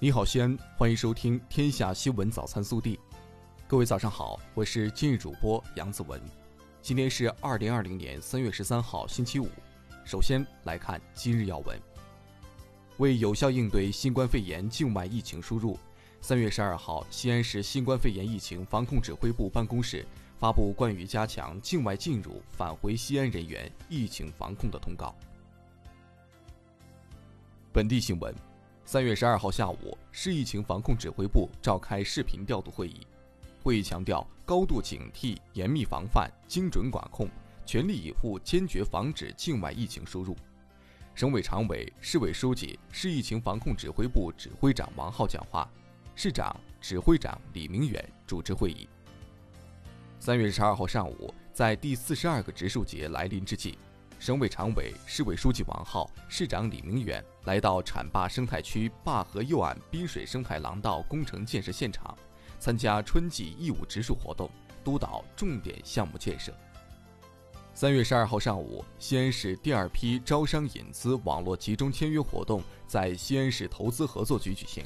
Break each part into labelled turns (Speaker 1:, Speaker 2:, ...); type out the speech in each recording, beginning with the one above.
Speaker 1: 你好，西安，欢迎收听《天下新闻早餐速递》。各位早上好，我是今日主播杨子文。今天是二零二零年三月十三号，星期五。首先来看今日要闻。为有效应对新冠肺炎境外疫情输入，三月十二号，西安市新冠肺炎疫情防控指挥部办公室发布关于加强境外进入、返回西安人员疫情防控的通告。本地新闻。三月十二号下午，市疫情防控指挥部召开视频调度会议。会议强调，高度警惕、严密防范、精准管控，全力以赴坚决防止境外疫情输入。省委常委、市委书记、市疫情防控指挥部指挥长王浩讲话，市长、指挥长李明远主持会议。三月十二号上午，在第四十二个植树节来临之际。省委常委、市委书记王浩、市长李明远来到浐灞生态区灞河右岸滨水生态廊道工程建设现场，参加春季义务植树活动，督导重点项目建设。三月十二号上午，西安市第二批招商引资网络集中签约活动在西安市投资合作局举行。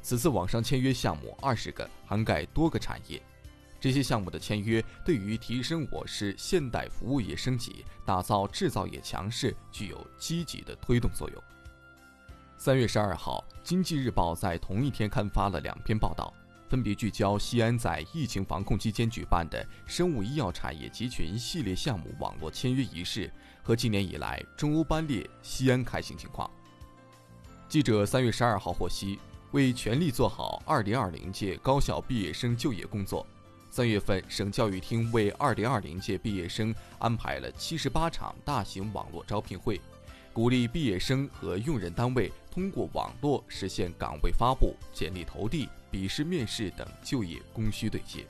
Speaker 1: 此次网上签约项目二十个，涵盖多个产业。这些项目的签约，对于提升我市现代服务业升级、打造制造业强势，具有积极的推动作用。三月十二号，《经济日报》在同一天刊发了两篇报道，分别聚焦西安在疫情防控期间举办的生物医药产业集群系列项目网络签约仪式和今年以来中欧班列西安开行情况。记者三月十二号获悉，为全力做好二零二零届高校毕业生就业工作。三月份，省教育厅为二零二零届毕业生安排了七十八场大型网络招聘会，鼓励毕业生和用人单位通过网络实现岗位发布、简历投递、笔试面试等就业供需对接。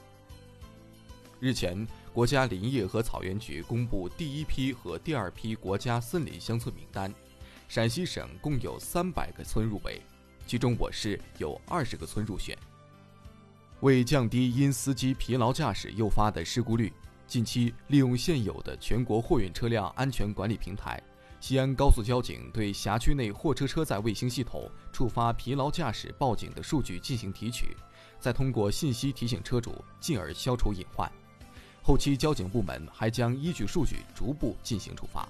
Speaker 1: 日前，国家林业和草原局公布第一批和第二批国家森林乡村名单，陕西省共有三百个村入围，其中我市有二十个村入选。为降低因司机疲劳驾驶诱发的事故率，近期利用现有的全国货运车辆安全管理平台——西安高速交警对辖区内货车车载卫星系统触发疲劳驾驶报警的数据进行提取，再通过信息提醒车主，进而消除隐患。后期交警部门还将依据数据逐步进行处罚。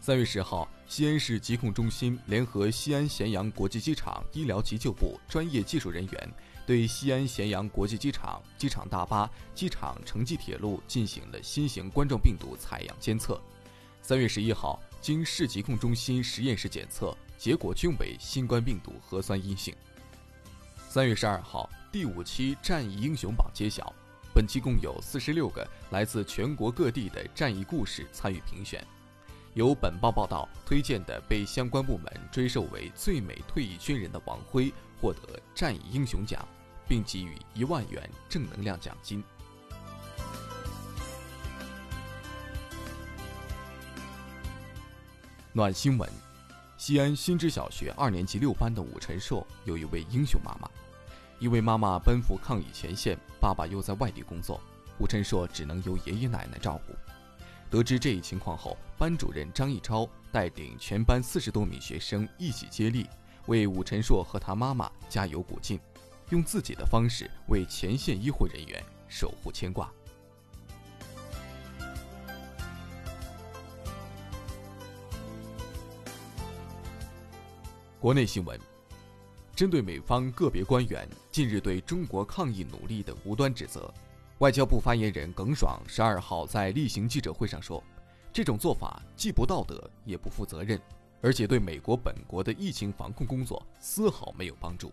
Speaker 1: 三月十号，西安市疾控中心联合西安咸阳国际机场医疗急救部专业技术人员。对西安咸阳国际机场、机场大巴、机场城际铁路进行了新型冠状病毒采样监测。三月十一号，经市疾控中心实验室检测，结果均为新冠病毒核酸阴性。三月十二号，第五期战役英雄榜揭晓，本期共有四十六个来自全国各地的战役故事参与评选。由本报报道推荐的被相关部门追授为最美退役军人的王辉获得战役英雄奖，并给予一万元正能量奖金。暖新闻：西安新知小学二年级六班的武晨硕有一位英雄妈妈，因为妈妈奔赴抗疫前线，爸爸又在外地工作，武晨硕只能由爷爷奶奶照顾。得知这一情况后，班主任张一超带领全班四十多名学生一起接力，为武晨硕和他妈妈加油鼓劲，用自己的方式为前线医护人员守护牵挂。国内新闻：针对美方个别官员近日对中国抗疫努力的无端指责。外交部发言人耿爽十二号在例行记者会上说：“这种做法既不道德，也不负责任，而且对美国本国的疫情防控工作丝毫没有帮助。”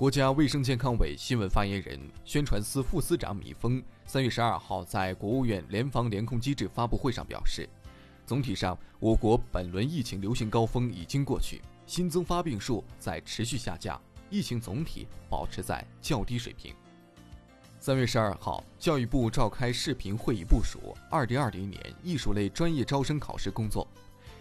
Speaker 1: 国家卫生健康委新闻发言人、宣传司副司长米峰三月十二号在国务院联防联控机制发布会上表示：“总体上，我国本轮疫情流行高峰已经过去，新增发病数在持续下降，疫情总体保持在较低水平。”三月十二号，教育部召开视频会议部署二零二零年艺术类专业招生考试工作。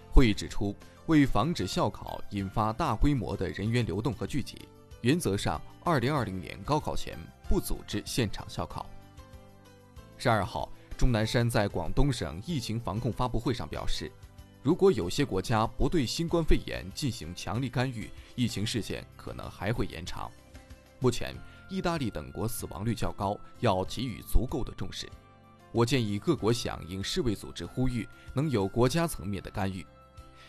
Speaker 1: 会议指出，为防止校考引发大规模的人员流动和聚集，原则上，二零二零年高考前不组织现场校考。十二号，钟南山在广东省疫情防控发布会上表示，如果有些国家不对新冠肺炎进行强力干预，疫情事件可能还会延长。目前，意大利等国死亡率较高，要给予足够的重视。我建议各国响应世卫组织呼吁，能有国家层面的干预。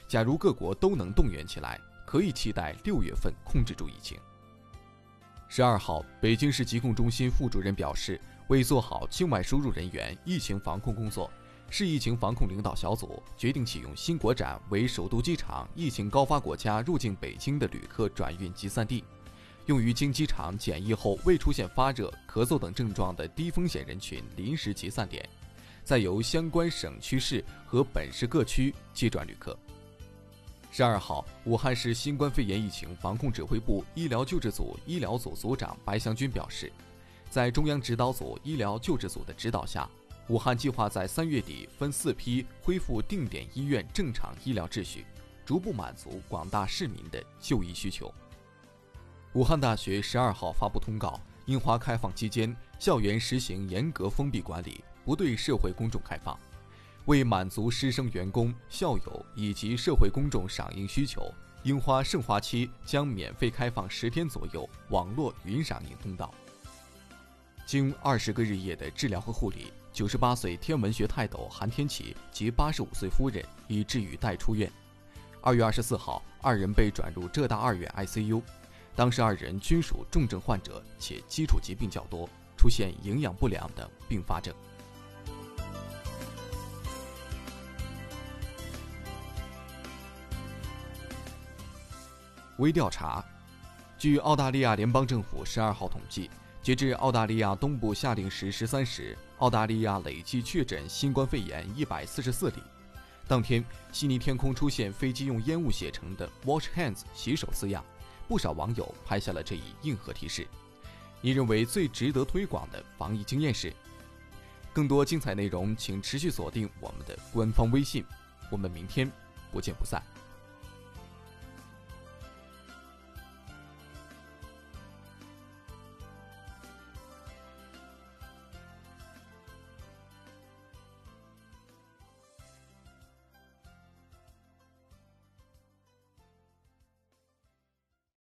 Speaker 1: 假如各国都能动员起来，可以期待六月份控制住疫情。十二号，北京市疾控中心副主任表示，为做好境外输入人员疫情防控工作。市疫情防控领导小组决定启用新国展为首都机场疫情高发国家入境北京的旅客转运集散地，用于经机场检疫后未出现发热、咳嗽等症状的低风险人群临时集散点，再由相关省区市和本市各区接转旅客。十二号，武汉市新冠肺炎疫情防控指挥部医疗救治组医疗组组长白祥军表示，在中央指导组医疗救治组的指导下。武汉计划在三月底分四批恢复定点医院正常医疗秩序，逐步满足广大市民的就医需求。武汉大学十二号发布通告，樱花开放期间，校园实行严格封闭管理，不对社会公众开放。为满足师生、员工、校友以及社会公众赏樱需求，樱花盛花期将免费开放十天左右网络云赏樱通道。经二十个日夜的治疗和护理。九十八岁天文学泰斗韩天启及八十五岁夫人已治愈待出院。二月二十四号，二人被转入浙大二院 ICU，当时二人均属重症患者，且基础疾病较多，出现营养不良等并发症。微调查，据澳大利亚联邦政府十二号统计。截至澳大利亚东部下令时十三时，澳大利亚累计确诊新冠肺炎一百四十四例。当天，悉尼天空出现飞机用烟雾写成的 “Wash Hands” 洗手字样，不少网友拍下了这一硬核提示。你认为最值得推广的防疫经验是？更多精彩内容，请持续锁定我们的官方微信。我们明天不见不散。